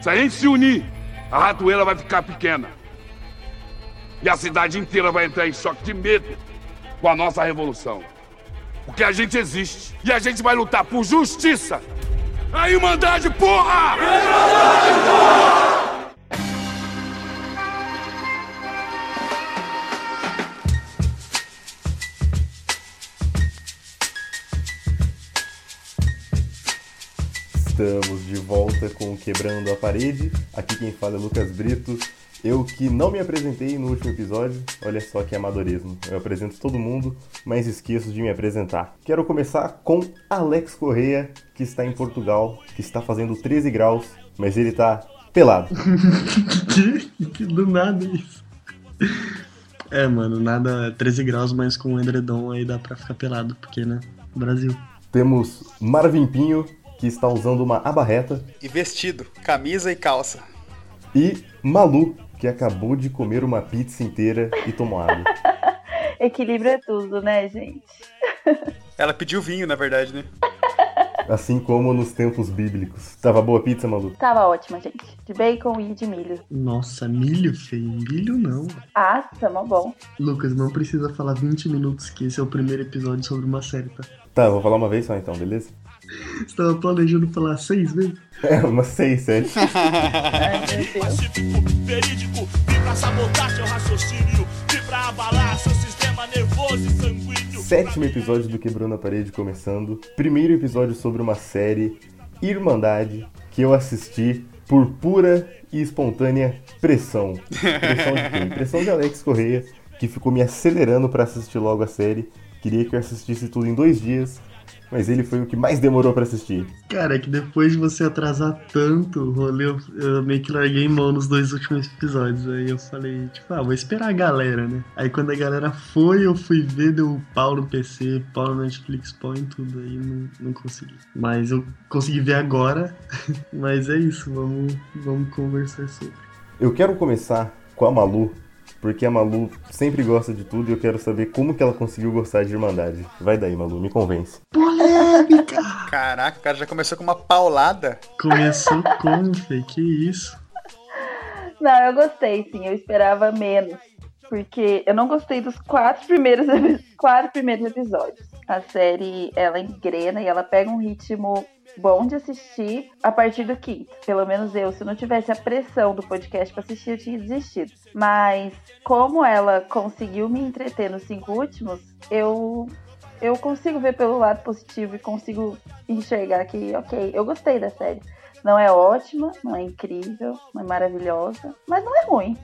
Se a gente se unir, a ratoeira vai ficar pequena. E a cidade inteira vai entrar em choque de medo com a nossa revolução. Porque a gente existe. E a gente vai lutar por justiça. A Irmandade, porra! Irmandade, porra! Estamos volta com Quebrando a Parede. Aqui quem fala é Lucas Brito. Eu que não me apresentei no último episódio, olha só que amadorismo. Eu apresento todo mundo, mas esqueço de me apresentar. Quero começar com Alex Correia, que está em Portugal, que está fazendo 13 graus, mas ele está pelado. que, que do nada isso. É, mano, nada 13 graus, mas com o edredom aí dá pra ficar pelado, porque, né, Brasil. Temos Marvin Pinho, que está usando uma abarreta. E vestido, camisa e calça. E Malu, que acabou de comer uma pizza inteira e tomou água. Equilíbrio é tudo, né, gente? Ela pediu vinho, na verdade, né? Assim como nos tempos bíblicos. Tava boa a pizza, Malu? Tava ótima, gente. De bacon e de milho. Nossa, milho, feio. Milho não. Ah, tamo bom. Lucas, não precisa falar 20 minutos que esse é o primeiro episódio sobre uma série, tá? Tá, vou falar uma vez só então, beleza? Você tava planejando falar seis vezes? É, umas seis, sete. Pacífico, verídico, vim pra sabotar seu raciocínio, vim pra abalar seu sistema nervoso e sanguíneo. Sétimo episódio do Quebrando a Parede começando. Primeiro episódio sobre uma série, Irmandade, que eu assisti por pura e espontânea pressão. Pressão de quem? Pressão de Alex Correia, que ficou me acelerando para assistir logo a série. Queria que eu assistisse tudo em dois dias mas ele foi o que mais demorou para assistir. Cara, é que depois de você atrasar tanto o rolê, eu, eu, meio que larguei mão nos dois últimos episódios. Aí eu falei, tipo, ah, vou esperar a galera, né? Aí quando a galera foi, eu fui ver, deu pau no PC, pau no Netflix, pau em tudo. Aí não, não consegui. Mas eu consegui ver agora. mas é isso, vamos, vamos conversar sobre. Eu quero começar com a Malu, porque a Malu sempre gosta de tudo e eu quero saber como que ela conseguiu gostar de Irmandade. Vai daí, Malu, me convence. Polêmica! Caraca, o cara já começou com uma paulada. Começou como, Fê? Que isso? Não, eu gostei, sim. Eu esperava menos. Porque eu não gostei dos quatro primeiros, quatro primeiros episódios. A série, ela engrena e ela pega um ritmo bom de assistir a partir do quinto. Pelo menos eu, se não tivesse a pressão do podcast para assistir, eu tinha desistido. Mas como ela conseguiu me entreter nos cinco últimos, eu eu consigo ver pelo lado positivo e consigo enxergar que, ok, eu gostei da série. Não é ótima, não é incrível, não é maravilhosa, mas não é ruim.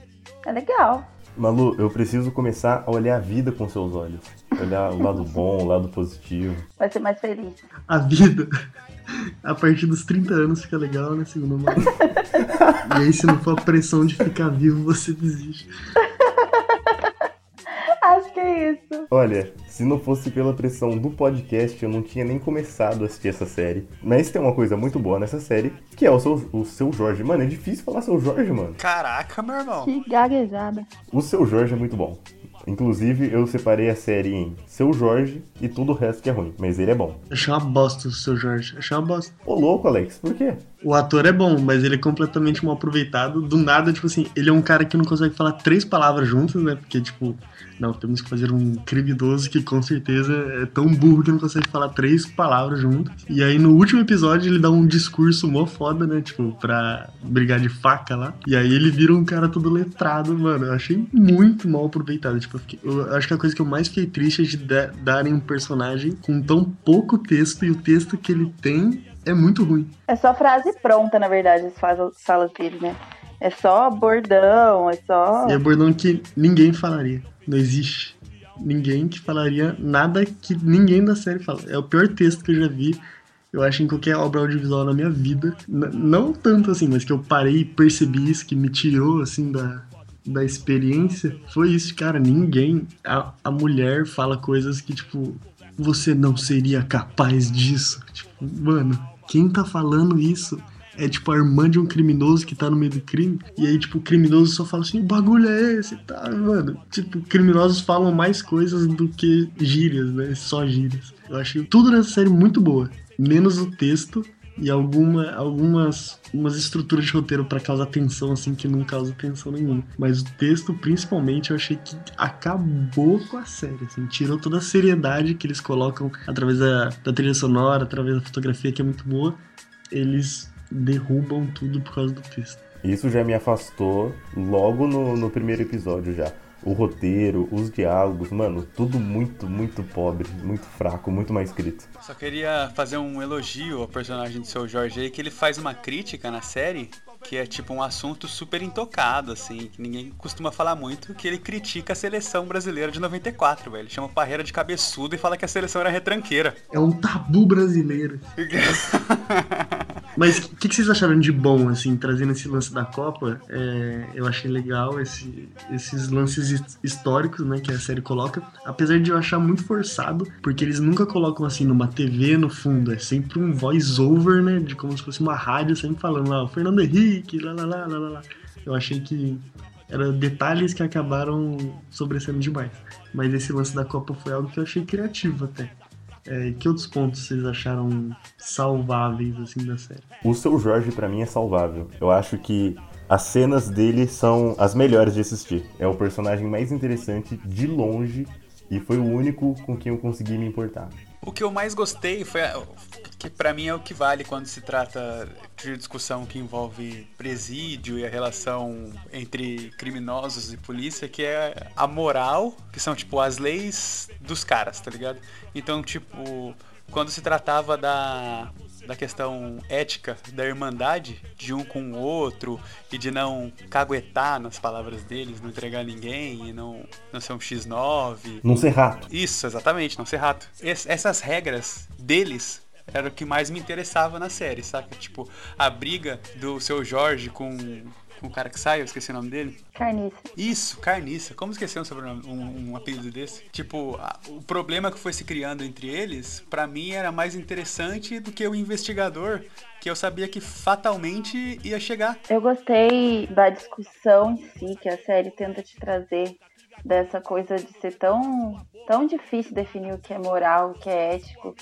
É legal. Malu, eu preciso começar a olhar a vida com seus olhos. Olhar o lado bom, o lado positivo. Vai ser mais feliz. A vida a partir dos 30 anos fica legal, né? Segundo o E aí, se não for a pressão de ficar vivo, você desiste. Acho que é isso. Olha, se não fosse pela pressão do podcast, eu não tinha nem começado a assistir essa série. Mas tem uma coisa muito boa nessa série, que é o seu, o seu Jorge. Mano, é difícil falar seu Jorge, mano. Caraca, meu irmão. Que gaguejada. O seu Jorge é muito bom. Inclusive, eu separei a série em Seu Jorge e tudo o resto que é ruim, mas ele é bom. Achei uma bosta o Seu Jorge, achei uma bosta. Ô louco, Alex, por quê? O ator é bom, mas ele é completamente mal aproveitado. Do nada, tipo assim, ele é um cara que não consegue falar três palavras juntas, né? Porque, tipo, não, temos que fazer um criminoso que com certeza é tão burro que não consegue falar três palavras juntas. E aí no último episódio ele dá um discurso mó foda, né? Tipo, pra brigar de faca lá. E aí ele vira um cara todo letrado, mano. Eu achei muito mal aproveitado. Tipo, eu, fiquei, eu acho que a coisa que eu mais fiquei triste é de darem um personagem com tão pouco texto e o texto que ele tem é muito ruim. É só frase pronta, na verdade, as falas dele, né? É só bordão, é só. E é bordão que ninguém falaria. Não existe ninguém que falaria nada que ninguém da série fala. É o pior texto que eu já vi, eu acho, em qualquer obra audiovisual na minha vida. N não tanto assim, mas que eu parei e percebi isso, que me tirou, assim, da, da experiência. Foi isso, cara. Ninguém. A, a mulher fala coisas que, tipo, você não seria capaz disso. Tipo, mano, quem tá falando isso? é tipo a irmã de um criminoso que tá no meio do crime. E aí, tipo, o criminoso só fala assim: o bagulho é esse, tá, mano. Tipo, criminosos falam mais coisas do que gírias, né? Só gírias. Eu achei tudo nessa série muito boa. Menos o texto e alguma, algumas umas estruturas de roteiro pra causar tensão, assim, que não causa tensão nenhuma. Mas o texto, principalmente, eu achei que acabou com a série, assim, tirou toda a seriedade que eles colocam através da, da trilha sonora, através da fotografia, que é muito boa. Eles derrubam tudo por causa do texto. Isso já me afastou logo no, no primeiro episódio já. O roteiro, os diálogos, mano, tudo muito, muito pobre, muito fraco, muito mal escrito. Só queria fazer um elogio ao personagem do seu Jorge aí, que ele faz uma crítica na série que é tipo um assunto super intocado, assim, que ninguém costuma falar muito, que ele critica a seleção brasileira de 94, velho. Ele chama o Parreira de cabeçudo e fala que a seleção era retranqueira. É um tabu brasileiro. Mas o que, que vocês acharam de bom, assim, trazendo esse lance da Copa? É, eu achei legal esse- esses lances his- históricos, né, que a série coloca. Apesar de eu achar muito forçado, porque eles nunca colocam, assim, numa TV no fundo. É sempre um voice-over, né, de como se fosse uma rádio, sempre falando lá, o Fernando Henrique, lá, lá, lá, lá, lá. Eu achei que eram detalhes que acabaram sobressaindo demais. Mas esse lance da Copa foi algo que eu achei criativo até. É, que outros pontos vocês acharam salváveis, assim, da série? O seu Jorge, pra mim, é salvável. Eu acho que as cenas dele são as melhores de assistir. É o personagem mais interessante de longe e foi o único com quem eu consegui me importar. O que eu mais gostei foi a- que pra mim é o que vale quando se trata de discussão que envolve presídio e a relação entre criminosos e polícia, que é a moral, que são tipo as leis dos caras, tá ligado? Então, tipo, quando se tratava da da questão ética da irmandade de um com o outro e de não caguetar nas palavras deles, não entregar ninguém e não, não ser um X9 Não ser rato. isso, exatamente, não ser rato. Es- essas regras deles era o que mais me interessava na série, saca? Tipo, a briga do seu Jorge com, com o cara que sai, eu esqueci o nome dele. Carniça. Isso, Carniça. Como esquecer um, sobrenome, um, um apelido desse? Tipo, a- o problema que foi se criando entre eles, pra mim era mais interessante do que o investigador, que eu sabia que fatalmente ia chegar. Eu gostei da discussão em si que a série tenta te trazer dessa coisa de ser tão, tão difícil definir o que é moral, o que é ético.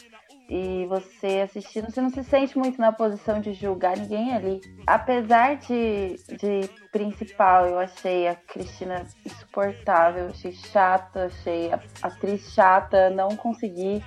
E você assistindo, você não se sente muito na posição de julgar ninguém ali. Apesar de, de principal, eu achei a Cristina insuportável, achei chata, achei a atriz chata, não consegui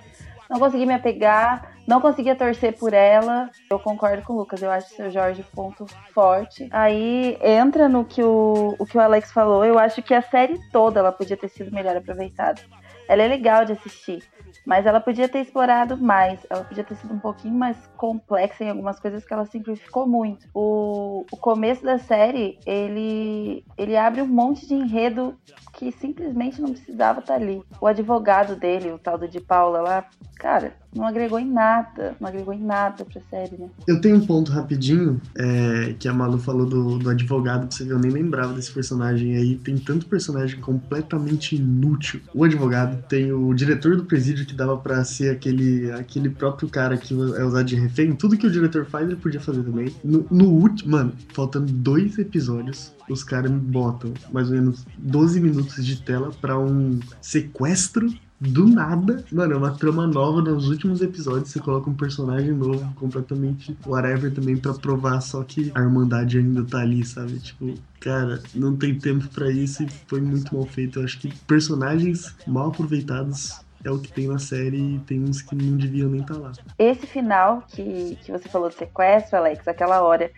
não consegui me apegar, não conseguia torcer por ela. Eu concordo com o Lucas, eu acho o seu Jorge ponto forte. Aí entra no que o, o que o Alex falou, eu acho que a série toda ela podia ter sido melhor aproveitada. Ela é legal de assistir, mas ela podia ter explorado mais, ela podia ter sido um pouquinho mais complexa em algumas coisas que ela simplificou muito. O, o começo da série, ele, ele abre um monte de enredo que simplesmente não precisava estar ali. O advogado dele, o tal do de Paula lá, cara, não agregou em nada, não agregou em nada pra série, né? Eu tenho um ponto rapidinho, é, que a Malu falou do, do advogado, que você viu, eu nem lembrava desse personagem aí. Tem tanto personagem completamente inútil. O advogado tem o diretor do presídio que dava pra ser aquele, aquele próprio cara que é usado de refém. Tudo que o diretor faz, ele podia fazer também. No, no último, mano, faltando dois episódios, os caras botam mais ou menos 12 minutos de tela pra um sequestro do nada, mano, é uma trama nova nos últimos episódios. Você coloca um personagem novo, completamente whatever também, pra provar só que a Irmandade ainda tá ali, sabe? Tipo, cara, não tem tempo pra isso e foi muito mal feito. Eu acho que personagens mal aproveitados é o que tem na série e tem uns que não deviam nem estar lá. Esse final que, que você falou do sequestro, Alex, aquela hora.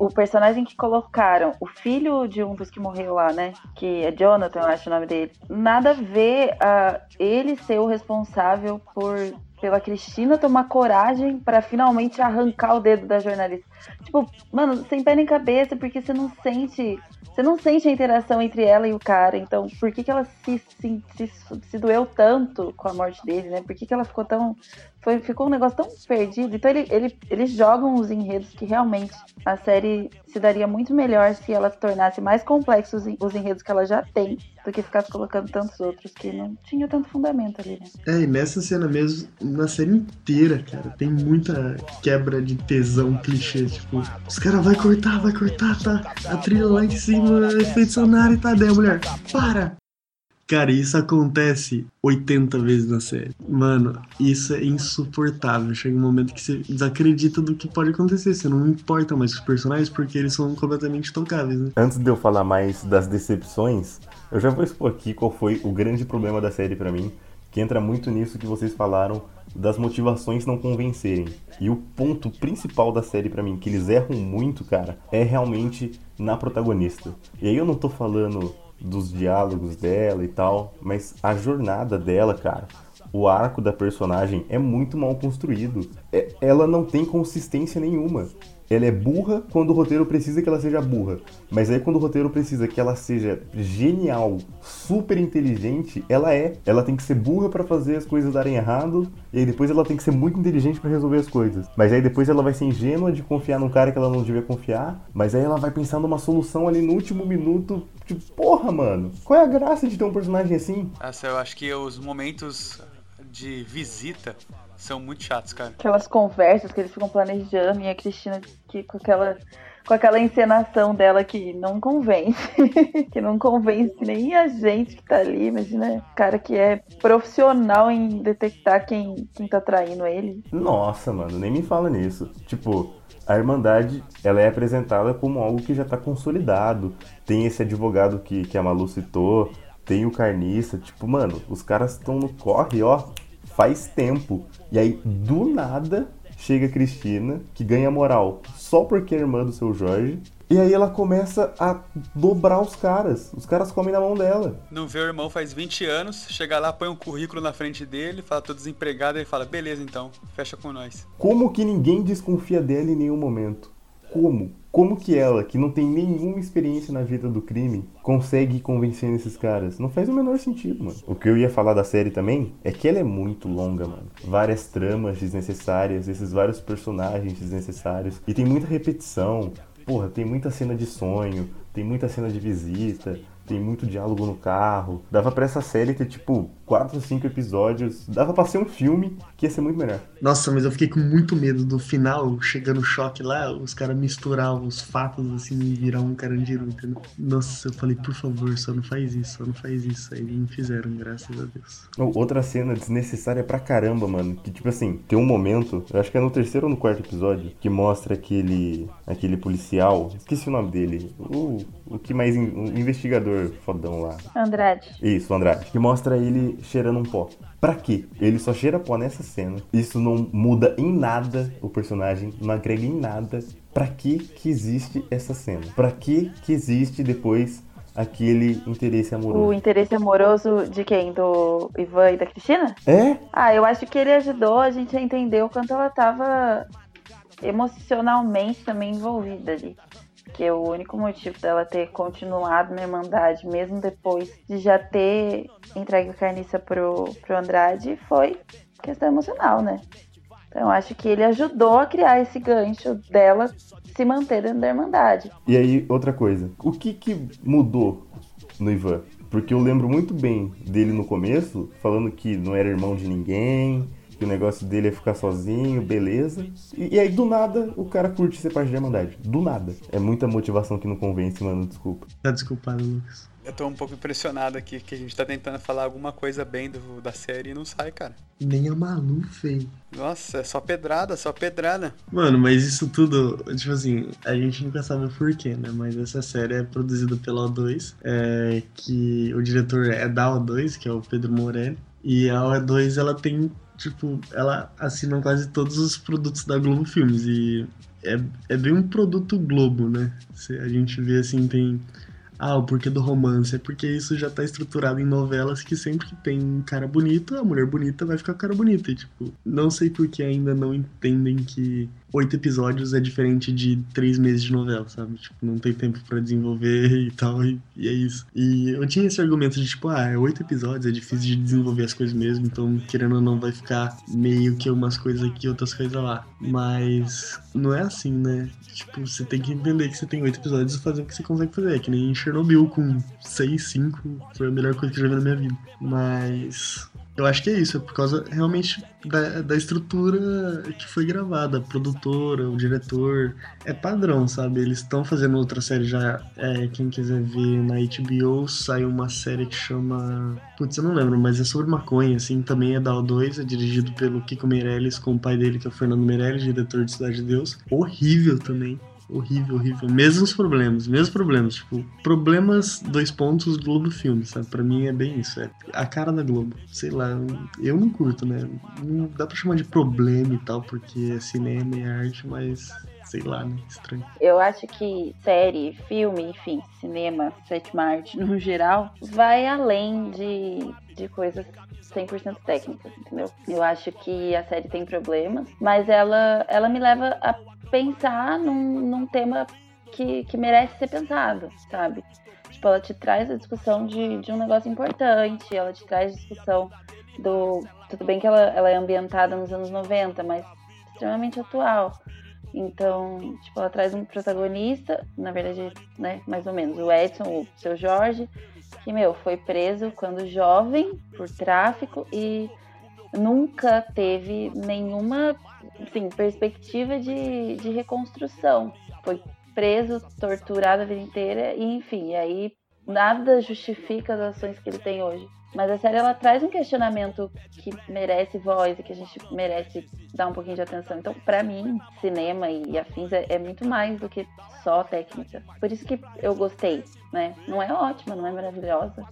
O personagem que colocaram, o filho de um dos que morreu lá, né? Que é Jonathan, eu acho o nome dele. Nada a ver a ele ser o responsável por pela Cristina tomar coragem pra finalmente arrancar o dedo da jornalista. Tipo, mano, sem pé nem cabeça, porque você não sente. Você não sente a interação entre ela e o cara. Então, por que, que ela se, se, se, se doeu tanto com a morte dele, né? Por que, que ela ficou tão. Foi, ficou um negócio tão perdido. Então, ele, ele, eles jogam os enredos que realmente a série se daria muito melhor se ela tornasse mais complexos os en- os enredos que ela já tem do que ficasse colocando tantos outros que não tinha tanto fundamento ali, né? É, e nessa cena mesmo, na série inteira, cara, tem muita quebra de tesão clichê. Tipo, os caras vai cortar, vai cortar, tá? A trilha lá em cima, efeito sonoro e tá daí a mulher. Para! Cara, isso acontece 80 vezes na série. Mano, isso é insuportável. Chega um momento que você desacredita do que pode acontecer. Você não importa mais com os personagens porque eles são completamente tocáveis, né? Antes de eu falar mais das decepções, eu já vou expor aqui qual foi o grande problema da série pra mim, que entra muito nisso que vocês falaram das motivações não convencerem. E o ponto principal da série pra mim, que eles erram muito, cara, é realmente na protagonista. E aí eu não tô falando dos diálogos dela e tal, mas a jornada dela, cara, o arco da personagem é muito mal construído. É- ela não tem consistência nenhuma. Ela é burra quando o roteiro precisa que ela seja burra. Mas aí quando o roteiro precisa que ela seja genial, super inteligente, ela é. Ela tem que ser burra pra fazer as coisas darem errado, e aí depois ela tem que ser muito inteligente pra resolver as coisas. Mas aí depois ela vai ser ingênua de confiar num cara que ela não devia confiar, mas aí ela vai pensar numa solução ali no último minuto. Tipo, porra, mano, qual é a graça de ter um personagem assim? Essa, eu acho que os momentos de visita são muito chatos, cara. Aquelas conversas que eles ficam planejando e a Cristina que, com aquela. Com aquela encenação dela que não convence. que não convence nem a gente que tá ali. Imagina, cara que é profissional em detectar quem, quem tá traindo ele. Nossa, mano, nem me fala nisso. Tipo, a Irmandade, ela é apresentada como algo que já tá consolidado. Tem esse advogado que, que a Malu citou, tem o carniça. Tipo, mano, os caras estão no corre, ó, faz tempo. E aí, do nada, chega a Cristina, que ganha moral só porque é irmã do seu Jorge. E aí ela começa a dobrar os caras. Os caras comem na mão dela. Não vê o irmão faz 20 anos, chega lá, põe um currículo na frente dele, fala tô desempregado, ele fala, beleza então, fecha com nós. Como que ninguém desconfia dela em nenhum momento? Como? Como que ela, que não tem nenhuma experiência na vida do crime, consegue convencer esses caras? Não faz o menor sentido, mano. O que eu ia falar da série também é que ela é muito longa, mano. Várias tramas desnecessárias, esses vários personagens desnecessários. E tem muita repetição. Porra, tem muita cena de sonho, tem muita cena de visita, tem muito diálogo no carro. Dava pra essa série ter, tipo, 4 ou 5 episódios. Dava pra ser um filme que ia ser muito melhor. Nossa, mas eu fiquei com muito medo do final, chegando o choque lá, os caras misturar os fatos assim e virar um carandiru, entendeu? Nossa, eu falei, por favor, só não faz isso, só não faz isso. Aí não fizeram, graças a Deus. Outra cena desnecessária pra caramba, mano. Que tipo assim, tem um momento, eu acho que é no terceiro ou no quarto episódio, que mostra aquele. aquele policial. Esqueci o nome dele. O, o que mais. in- o investigador fodão lá. Andrade. Isso, o Andrade. Que mostra ele cheirando um pó. Pra quê? Ele só cheira pó nessa cena. Isso não muda em nada o personagem, não agrega em nada. Pra que que existe essa cena? Pra que que existe depois aquele interesse O amoroso? interesse amoroso de quem? Do Ivan e da Cristina? É? Ah, eu acho que ele ajudou a gente a entender o quanto ela tava emocionalmente também envolvida ali. Porque o único motivo dela ter continuado na Irmandade, mesmo depois de já ter entregue a carniça pro, pro Andrade, foi questão emocional, né? Então acho que ele ajudou a criar esse gancho dela se manter dentro da Irmandade. E aí, outra coisa. O que que mudou no Ivan? Porque eu lembro muito bem dele no começo, falando que não era irmão de ninguém, que o negócio dele é ficar sozinho, beleza. E, e aí, do nada, o cara curte ser parte da Irmandade. Do nada. É muita motivação que não convence, mano, desculpa. Tá desculpado, Lucas. Eu tô um pouco impressionado aqui que a gente tá tentando falar alguma coisa bem do- da série e não sai, cara. Nem a Malu fez. Nossa, é só pedrada, só pedrada. Mano, mas isso tudo, tipo assim, a gente nunca sabe o porquê, né? Mas essa série é produzida pela O2, é, que o diretor é da O2, que é o Pedro Morelli. E a O2, ela tem, tipo, ela assina quase todos os produtos da Globo Filmes. E é, é bem um produto Globo, né? Se a gente vê assim, tem. Ah, o porquê do romance. É porque isso já tá estruturado em novelas que sempre que tem um cara bonito, a mulher bonita vai ficar com cara bonita. E, tipo, não sei por que ainda não entendem que oito episódios é diferente de três meses de novela, sabe? Tipo, não tem tempo pra desenvolver e tal, e, e é isso. E eu tinha esse argumento de, tipo, ah, é oito episódios, é difícil de desenvolver as coisas mesmo, então, querendo ou não, vai ficar meio que umas coisas aqui outras coisas lá. Mas não é assim, né? Tipo, você tem que entender que você tem oito episódios e fazer o que você consegue fazer. É que nem Chernobyl com seis, cinco, foi a melhor coisa que eu já vi na minha vida. Mas Eu acho que é isso, é por causa realmente da, da estrutura que foi gravada, a produtora, o diretor. É padrão, sabe? Eles estão fazendo outra série já. É, quem quiser ver na HBO, saiu uma série que chama. Putz, eu não lembro, mas é sobre maconha, assim, também é da O2, é dirigido pelo Kiko Meirelles com o pai dele, que é o Fernando Meirelles, diretor de Cidade de Deus. Horrível também horrível, horrível. Mesmos problemas, mesmos problemas. Tipo, problemas, dois pontos, Globo Filme, sabe? Pra mim é bem isso. É a cara da Globo. Sei lá, eu não curto, né? Não dá pra chamar de problema e tal, porque é cinema e arte, mas sei lá, né? Estranho. Eu acho que série, filme, enfim, cinema, sétima arte no geral, vai além de, de coisas 100% técnicas, entendeu? Eu acho que a série tem problemas, mas ela, ela me leva a pensar num, num tema que, que merece ser pensado, sabe? Tipo, ela te traz a discussão de, de um negócio importante, ela te traz a discussão do. Tudo bem que ela, ela é ambientada nos anos 90, mas extremamente atual. Então, tipo, ela traz um protagonista, na verdade, né, mais ou menos, o Edson, o seu Jorge, que, meu, foi preso quando jovem por tráfico e nunca teve nenhuma assim, perspectiva de, de reconstrução. Foi preso, torturado a vida inteira, e enfim, aí nada justifica as ações que ele tem hoje. Mas a série ela traz um questionamento que merece voz e que a gente merece dar um pouquinho de atenção. Então, para mim, cinema e afins é, é, muito mais do que só técnica. Por isso que eu gostei, né? Não é ótima, não é maravilhosa,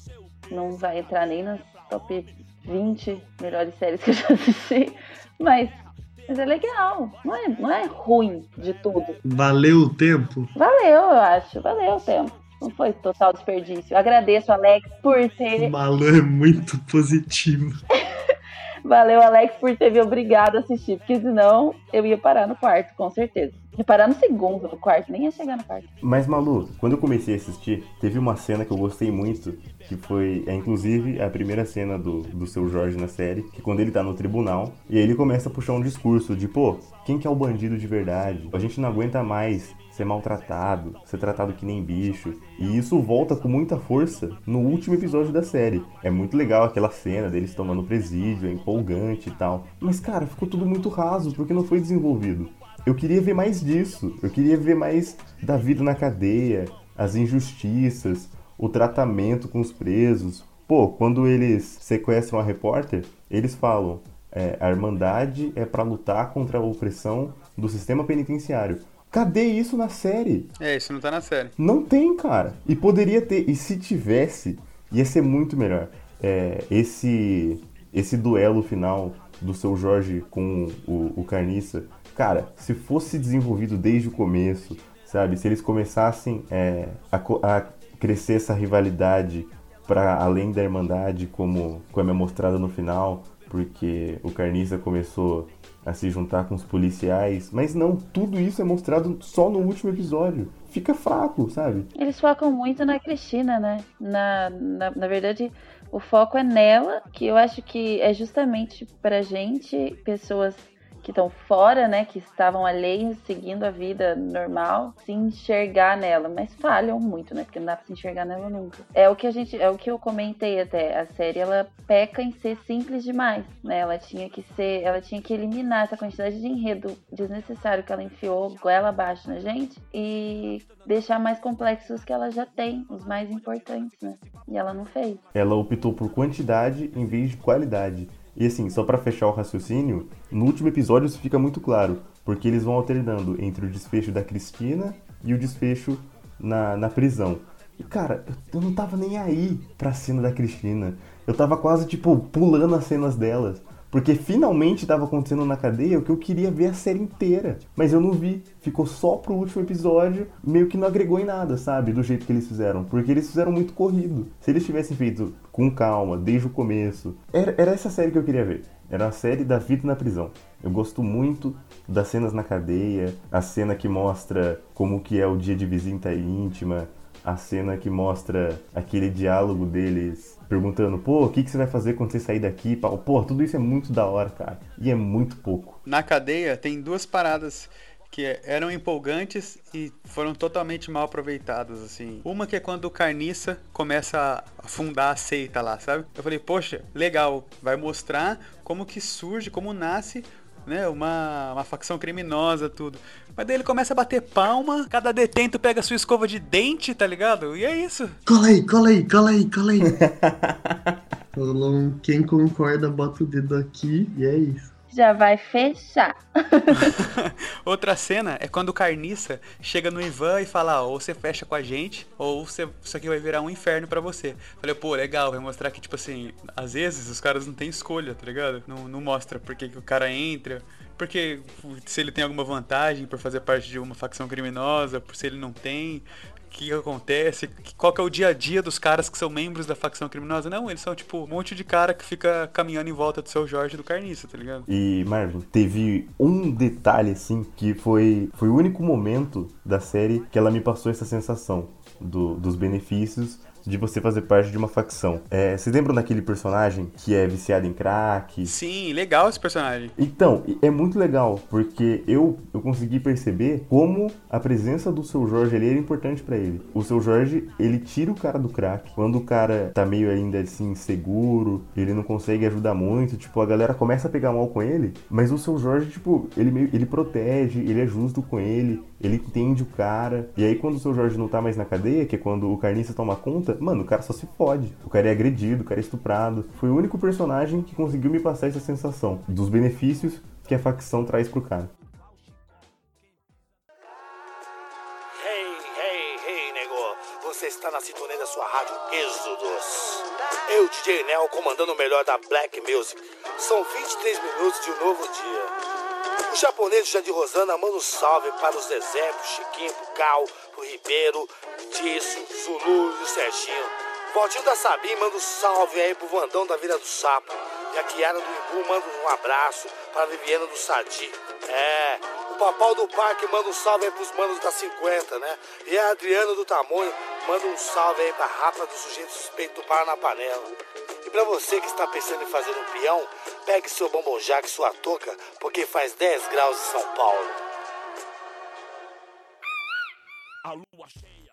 não vai entrar nem nas top 20 melhores séries que eu já assisti, mas mas é legal. Não é, não é ruim de tudo. Valeu o tempo? Valeu, eu acho. Valeu o tempo. Não foi total desperdício. Agradeço, Alex, por ter. O Malu é muito positivo. Valeu, Alex, por ter me obrigado a assistir, porque senão eu ia parar no quarto, com certeza. Ia parar no segundo no quarto, nem ia chegar no quarto. Mas, Malu, quando eu comecei a assistir, teve uma cena que eu gostei muito, que foi, é, inclusive, a primeira cena do, do seu Jorge na série, que quando ele tá no tribunal, e aí ele começa a puxar um discurso de, pô, quem que é o bandido de verdade? A gente não aguenta mais ser maltratado, ser tratado que nem bicho. E isso volta com muita força no último episódio da série. É muito legal aquela cena deles tomando presídio, é empolgante e tal. Mas, cara, ficou tudo muito raso porque não foi desenvolvido. Eu queria ver mais disso. Eu queria ver mais da vida na cadeia, as injustiças, o tratamento com os presos. Pô, quando eles sequestram a repórter, eles falam: é, a Irmandade é para lutar contra a opressão do sistema penitenciário. Cadê isso na série? É, isso não tá na série. Não tem, cara. E poderia ter. E se tivesse, ia ser muito melhor. É, esse esse duelo final do seu Jorge com o, o Carniça, cara, se fosse desenvolvido desde o começo, sabe? Se eles começassem é, a, a, crescer essa rivalidade para além da Irmandade, como, como é mostrada no final, porque o Carniça começou a se juntar com os policiais, mas não, tudo isso é mostrado só no último episódio. Fica fraco, sabe? Eles focam muito na Cristina, né? Na, na, na verdade, o foco é nela, que eu acho que é justamente pra gente, pessoas que estão fora, né, que estavam alheios, seguindo a vida normal, se enxergar nela, mas falham muito, né, porque não dá pra se enxergar nela nunca. É o que a gente, é o que eu comentei até, a série ela peca em ser simples demais, né? Ela tinha que ser, ela tinha que eliminar essa quantidade de enredo desnecessário que ela enfiou goela abaixo na gente e deixar mais complexos que ela já tem, os mais importantes, né? E ela não fez. Ela optou por quantidade em vez de qualidade. E assim, só para fechar o raciocínio, no último episódio isso fica muito claro, porque eles vão alternando entre o desfecho da Cristina e o desfecho na, na prisão. E cara, eu não tava nem aí pra cena da Cristina. Eu tava quase, tipo, pulando as cenas delas. Porque finalmente estava acontecendo na cadeia o que eu queria ver a série inteira. Mas eu não vi. Ficou só pro último episódio, meio que não agregou em nada, sabe? Do jeito que eles fizeram. Porque eles fizeram muito corrido. Se eles tivessem feito com calma, desde o começo. Era, era essa série que eu queria ver. Era a série da vida na prisão. Eu gosto muito das cenas na cadeia, a cena que mostra como que é o dia de visita íntima, a cena que mostra aquele diálogo deles perguntando, pô, o que, que você vai fazer quando você sair daqui? Pô, tudo isso é muito da hora, cara. E é muito pouco. Na cadeia tem duas paradas que eram empolgantes e foram totalmente mal aproveitadas, assim. Uma que é quando o Carniça começa a fundar a seita lá, sabe? Eu falei, poxa, legal, vai mostrar como que surge, como nasce né, uma, uma facção criminosa, tudo. Mas daí ele começa a bater palma, cada detento pega sua escova de dente, tá ligado? E é isso. Cola aí, cola aí, cola aí, cola aí. Quem concorda bota o dedo aqui e é isso. Já vai fechar. Outra cena é quando o Carniça chega no Ivan e fala: ó, ou você fecha com a gente, ou você, isso aqui vai virar um inferno pra você. Falei, pô, legal, vai mostrar que, tipo assim, às vezes os caras não têm escolha, tá ligado? Não, não mostra porque que o cara entra. Porque se ele tem alguma vantagem por fazer parte de uma facção criminosa, por se ele não tem, que, acontece, qual que é o dia a dia dos caras que são membros da facção criminosa. Não, eles são tipo um monte de cara que fica caminhando em volta do seu Jorge do Carniça, tá ligado? E, Marvin, teve um detalhe, assim, que foi, foi o único momento da série que ela me passou essa sensação do, dos benefícios de você fazer parte de uma facção. É, vocês lembram daquele personagem que é viciado em crack? Sim, legal esse personagem. Então, é muito legal, porque eu, eu consegui perceber como a presença do seu Jorge ali era importante para ele. O seu Jorge, ele tira o cara do crack. Quando o cara tá meio ainda assim inseguro, ele não consegue ajudar muito, tipo, a galera começa a pegar mal com ele, mas o seu Jorge, tipo, ele meio ele protege, ele é justo com ele, ele entende o cara. E aí quando o seu Jorge não tá mais na cadeia, que é quando o carniça toma conta, mano, o cara só se fode. O cara é agredido, o cara é estuprado. Foi o único personagem que conseguiu me passar essa sensação dos benefícios que a facção traz pro cara. Você está na sintonia da sua rádio. Eu, DJ Nel, comandando o melhor da Black Music. São 23 minutos de um novo dia. Japonês Jandir Rosana manda um salve para os Zezé, pro Chiquinho, pro Cal, pro Ribeiro, Disso, Zulu e o Serginho. Valtinho da Sabim manda um salve aí pro Vandão da Vila do Sapo. E a Kiara do Imbu manda um abraço para a Viviana do Sadi. É, o Papau do Parque manda um salve aí pros manos da 50, né? E a Adriana do Tamanho manda um salve aí pra Rafa do Sujeito Suspeito do Para você que está pensando em fazer um peão, pegue seu bombonjaque e sua touca, porque faz 10 graus em São Paulo.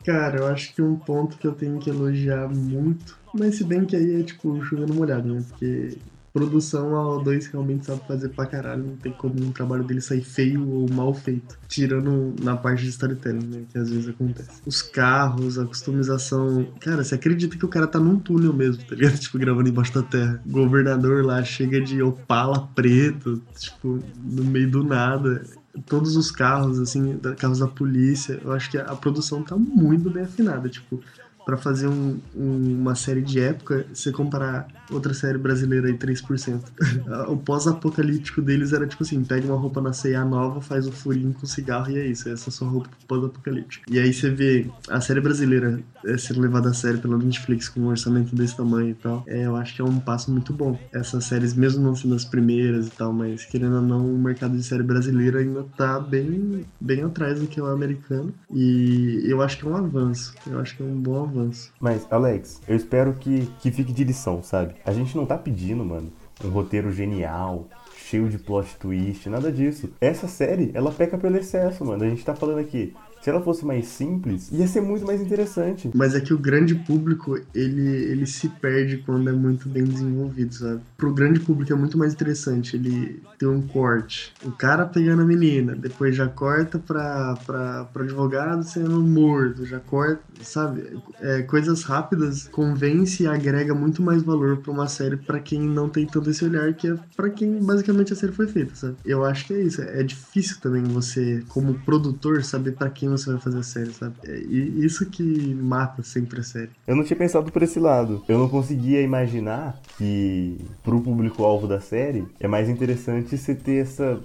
Cara, eu acho que um ponto que eu tenho que elogiar muito, mas se bem que aí é tipo chovendo molhado, né? Porque produção a O2 realmente sabe fazer pra caralho, não tem como um trabalho dele sair feio ou mal feito. Tirando na parte de storytelling, né? Que às vezes acontece. Os carros, a customização. Cara, você acredita que o cara tá num túnel mesmo, tá ligado? Tipo, gravando embaixo da terra. O governador lá chega de Opala preto, tipo, no meio do nada todos os carros, assim, carros da polícia, eu acho que a, a produção tá muito bem afinada, tipo, pra fazer um- um- uma série de época, você comparar outra série brasileira aí, 3%. o pós-apocalíptico deles era tipo assim, pega uma roupa na C&A nova, faz um furinho com cigarro e é isso, essa é a sua roupa pós-apocalíptico. E aí você vê a série brasileira é, sendo levada a sério pela Netflix com um orçamento desse tamanho e tal, é, eu acho que é um passo muito bom. Essas séries, mesmo não sendo as primeiras e tal, mas querendo ou não, o mercado de série brasileira ainda tá bem, bem atrás do que o americano. E eu acho que é um avanço. Eu acho que é um bom avanço. Mas, Alex, eu espero que, que fique de lição, sabe? A gente não tá pedindo, mano, um roteiro genial, cheio de plot twist, nada disso. Essa série, ela peca pelo excesso, mano. A gente tá falando aqui. Se ela fosse mais simples, ia ser muito mais interessante. Mas é que o grande público, ele, ele se perde quando é muito bem desenvolvido, sabe? Pro grande público é muito mais interessante ele ter um corte. O cara pegando a menina, depois já corta pra, pra, pro advogado sendo morto, já corta, sabe? É, coisas rápidas convence e agrega muito mais valor pra uma série pra quem não tem tanto esse olhar, que é pra quem basicamente a série foi feita, sabe? Eu acho que é isso. É difícil também você, como produtor, saber pra quem você vai fazer a série, sabe? É, e isso que mata sempre a série. Eu não tinha pensado por esse lado. Eu não conseguia imaginar que pro público-alvo da série é mais interessante você ter essa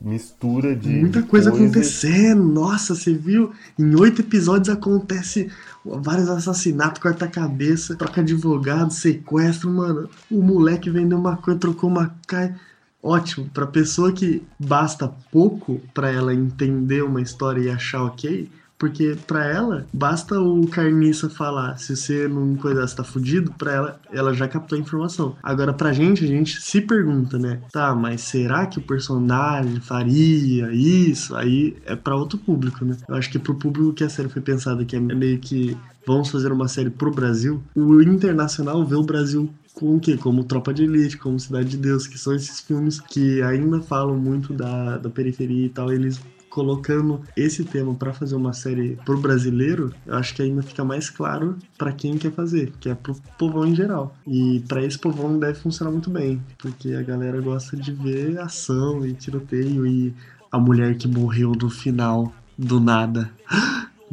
mistura de. Muita coisa coisas. acontecendo. Nossa, você viu? Em oito episódios acontece vários assassinatos, corta-cabeça, troca advogado, sequestro, mano. O moleque vendeu uma coisa, trocou uma cara. Ótimo, pra pessoa que basta pouco pra ela entender uma história e achar ok, Porque pra ela, basta o carniça falar, se você não coisar, você tá fudido, pra ela, ela já captou a informação. Agora, pra gente, a gente se pergunta, né? Tá, mas será que o personagem faria isso? Aí é pra outro público, né? Eu acho que pro público que a série foi pensada, que é meio que vamos fazer uma série pro Brasil, o internacional vê o Brasil com o quê? Como Tropa de Elite, como Cidade de Deus, que são esses filmes que ainda falam muito da, da periferia e tal, eles colocando esse tema para fazer uma série pro brasileiro, eu acho que ainda fica mais claro para quem quer fazer, que é pro povão em geral. E para esse povão deve funcionar muito bem, porque a galera gosta de ver ação e tiroteio e a mulher que morreu no final do nada.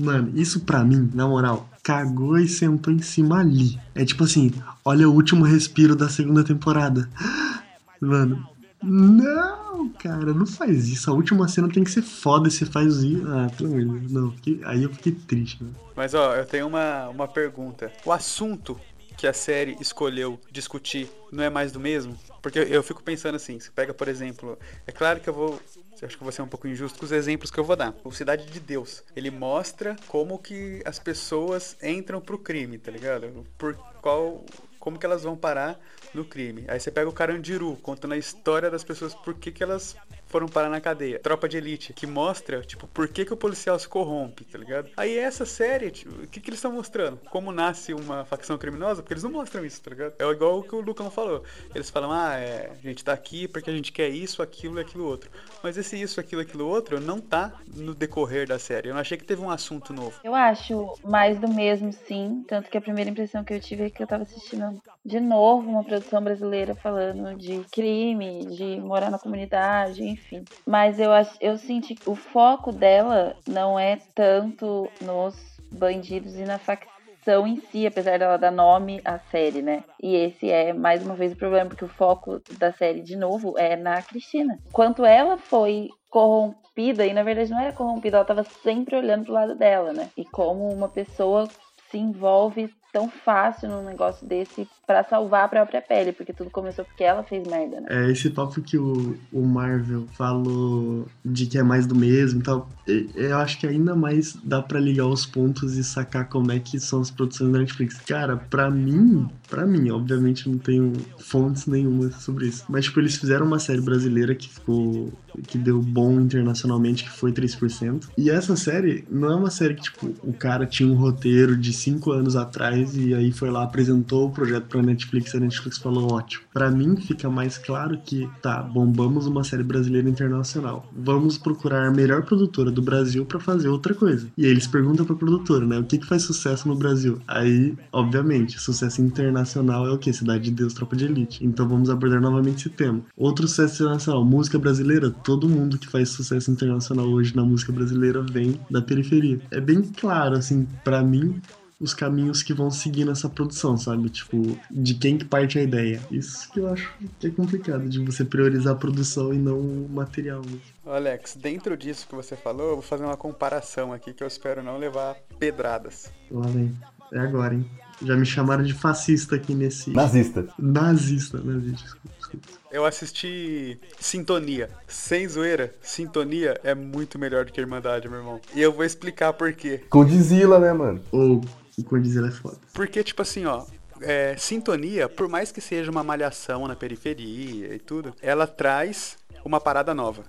Mano, isso pra mim, na moral, cagou e sentou em cima ali. É tipo assim, olha o último respiro da segunda temporada. Mano, não, cara, não faz isso. A última cena tem que ser foda e você faz isso. Ah, Deus, não. fiquei- Aí eu fiquei triste, mano. Mas ó, eu tenho uma, uma pergunta. O assunto que a série escolheu discutir não é mais do mesmo? Porque eu, eu fico pensando assim, você pega, por exemplo, é claro que eu vou. Eu acho que vou ser um pouco injusto com os exemplos que eu vou dar. O Cidade de Deus. Ele mostra como que as pessoas entram pro crime, tá ligado? Por qual. Como que elas vão parar no crime. Aí você pega o Carandiru, contando a história das pessoas, por que, que elas foram parar na cadeia. Tropa de Elite, que mostra, tipo, por que, que o policial se corrompe, tá ligado? Aí essa série, tipo, o que, que eles estão mostrando? Como nasce uma facção criminosa? Porque eles não mostram isso, tá ligado? É igual o que o Lucão falou. Eles falam, ah, é, a gente tá aqui porque a gente quer isso, aquilo e aquilo outro. Mas esse isso, aquilo, aquilo outro não tá no decorrer da série. Eu não achei que teve um assunto novo. Eu acho mais do mesmo, sim. Tanto que a primeira impressão que eu tive é que eu tava assistindo de novo uma produção brasileira falando de crime, de morar na comunidade, enfim. Mas eu, eu senti que o foco dela não é tanto nos bandidos e na facção em si, apesar dela dar nome à série, né? E esse é, mais uma vez, o problema, porque o foco da série, de novo, é na Cristina. Quanto ela foi corrompida, e na verdade não era corrompida, ela tava sempre olhando pro lado dela, né? E como uma pessoa se envolve tão fácil num negócio desse pra salvar a própria pele, porque tudo começou porque ela fez merda, né? É esse papo que o, o Marvel falou de que é mais do mesmo e tal. Eu acho que ainda mais dá pra ligar os pontos e sacar como é que são as produções da Netflix. Cara, pra mim, pra mim, obviamente não tenho fontes nenhuma sobre isso. Mas, tipo, eles fizeram uma série brasileira que ficou. que deu bom internacionalmente, que foi 3%. E essa série não é uma série que, tipo, o cara tinha um roteiro de 5 anos atrás e aí foi lá, apresentou o projeto pra Netflix e a Netflix falou ótimo. Pra mim fica mais claro que, tá, bombamos uma série brasileira internacional. Vamos procurar a melhor produtora do Brasil pra fazer outra coisa. E aí eles perguntam pra produtora, né, o que que faz sucesso no Brasil? Aí, obviamente, sucesso internacional é o que? Cidade de Deus, Tropa de Elite. Então vamos abordar novamente esse tema. Outro sucesso internacional, música brasileira, todo mundo que faz sucesso internacional hoje na música brasileira vem da periferia. É bem claro, assim, pra mim, os caminhos que vão seguir nessa produção, sabe? Tipo, de quem que parte a ideia. Isso que eu acho que é complicado, de você priorizar a produção e não o material. Alex, dentro disso que você falou, eu vou fazer uma comparação aqui que eu espero não levar pedradas. Lá vem. É agora, hein? Já me chamaram de fascista aqui nesse. Nazista. Nazista, nazista, desculpa, desculpa. Eu assisti Sintonia. Sem zoeira, Sintonia é muito melhor do que Irmandade, meu irmão. E eu vou explicar por quê. Godzilla, né, mano? Ou o Cordizeira é foda. Porque, tipo assim, ó, é, Sintonia, por mais que seja uma malhação na periferia e tudo, ela traz uma parada nova.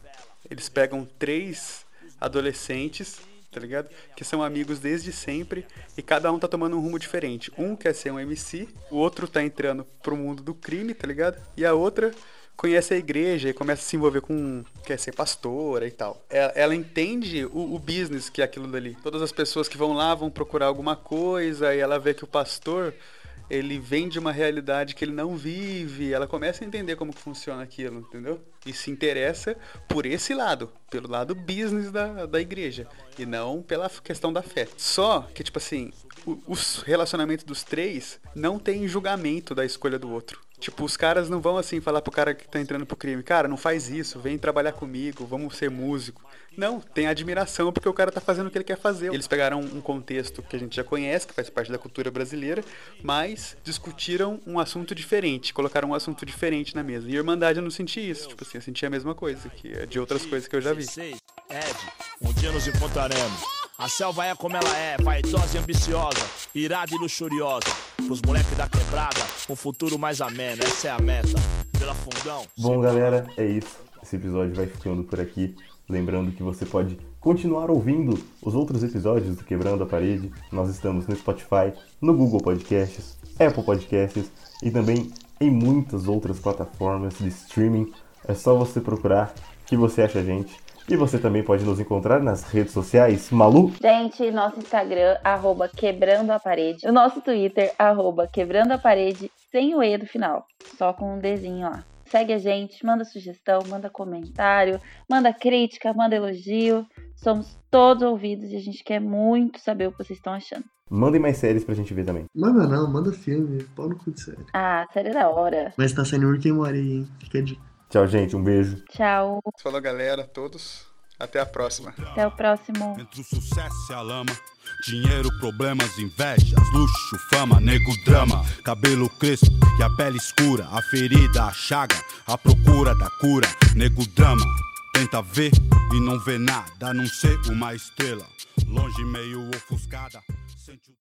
Eles pegam três adolescentes, tá ligado? Que são amigos desde sempre e cada um tá tomando um rumo diferente. Um quer ser um MC, o outro tá entrando pro mundo do crime, tá ligado? E a outra conhece a igreja e começa a se envolver com quer ser pastora e tal. Ela, ela entende o, o business que é aquilo dali. Todas as pessoas que vão lá vão procurar alguma coisa e ela vê que o pastor ele vem de uma realidade que ele não vive, ela começa a entender como funciona aquilo, entendeu? E se interessa por esse lado, pelo lado business da, da igreja, e não pela questão da fé. Só que, tipo assim, o, os relacionamentos dos três não tem julgamento da escolha do outro. Tipo, os caras não vão assim falar pro cara que tá entrando pro crime, cara, não faz isso, vem trabalhar comigo, vamos ser músico. Não, tem admiração porque o cara tá fazendo o que ele quer fazer. Eles pegaram um contexto que a gente já conhece, que faz parte da cultura brasileira, mas discutiram um assunto diferente, colocaram um assunto diferente na mesa. E Irmandade eu não senti isso, tipo assim, eu senti a mesma coisa, que é de outras coisas que eu já vi. Ed, um dia nos encontraremos. A selva é como ela é, vaidosa e ambiciosa, irada e luxuriosa. Pros moleques da quebrada, um futuro mais ameno, essa é a meta. Pela fundão. Bom, galera, é isso. Esse episódio vai ficando por aqui. Lembrando que você pode continuar ouvindo os outros episódios do Quebrando a Parede. Nós estamos no Spotify, no Google Podcasts, Apple Podcasts e também em muitas outras plataformas de streaming. É só você procurar que você acha a gente. E você também pode nos encontrar nas redes sociais. Malu, Gente, nosso Instagram, arroba quebrando a parede. O nosso Twitter, arroba quebrando a parede, sem o E do final. Só com um Dzinho lá. Segue a gente, manda sugestão, manda comentário, manda crítica, manda elogio. Somos todos ouvidos e a gente quer muito saber o que vocês estão achando. mandem mais séries pra gente ver também. Manda não, manda filme. Pau no cu de série. Ah, série da hora. Mas tá saindo Rick and Morty aí, hein? Fica a dica. Tchau, gente. Um beijo. Tchau. Falou, galera, todos. Até a próxima. Até o próximo. Entre o sucesso e a lama, dinheiro, problemas, invejas, luxo, fama, nego, drama, cabelo crespo e a pele escura, a ferida, a chaga, a procura da cura, nego, drama. Tenta ver e não vê nada, a não ser uma estrela, longe, meio ofuscada. Sente o-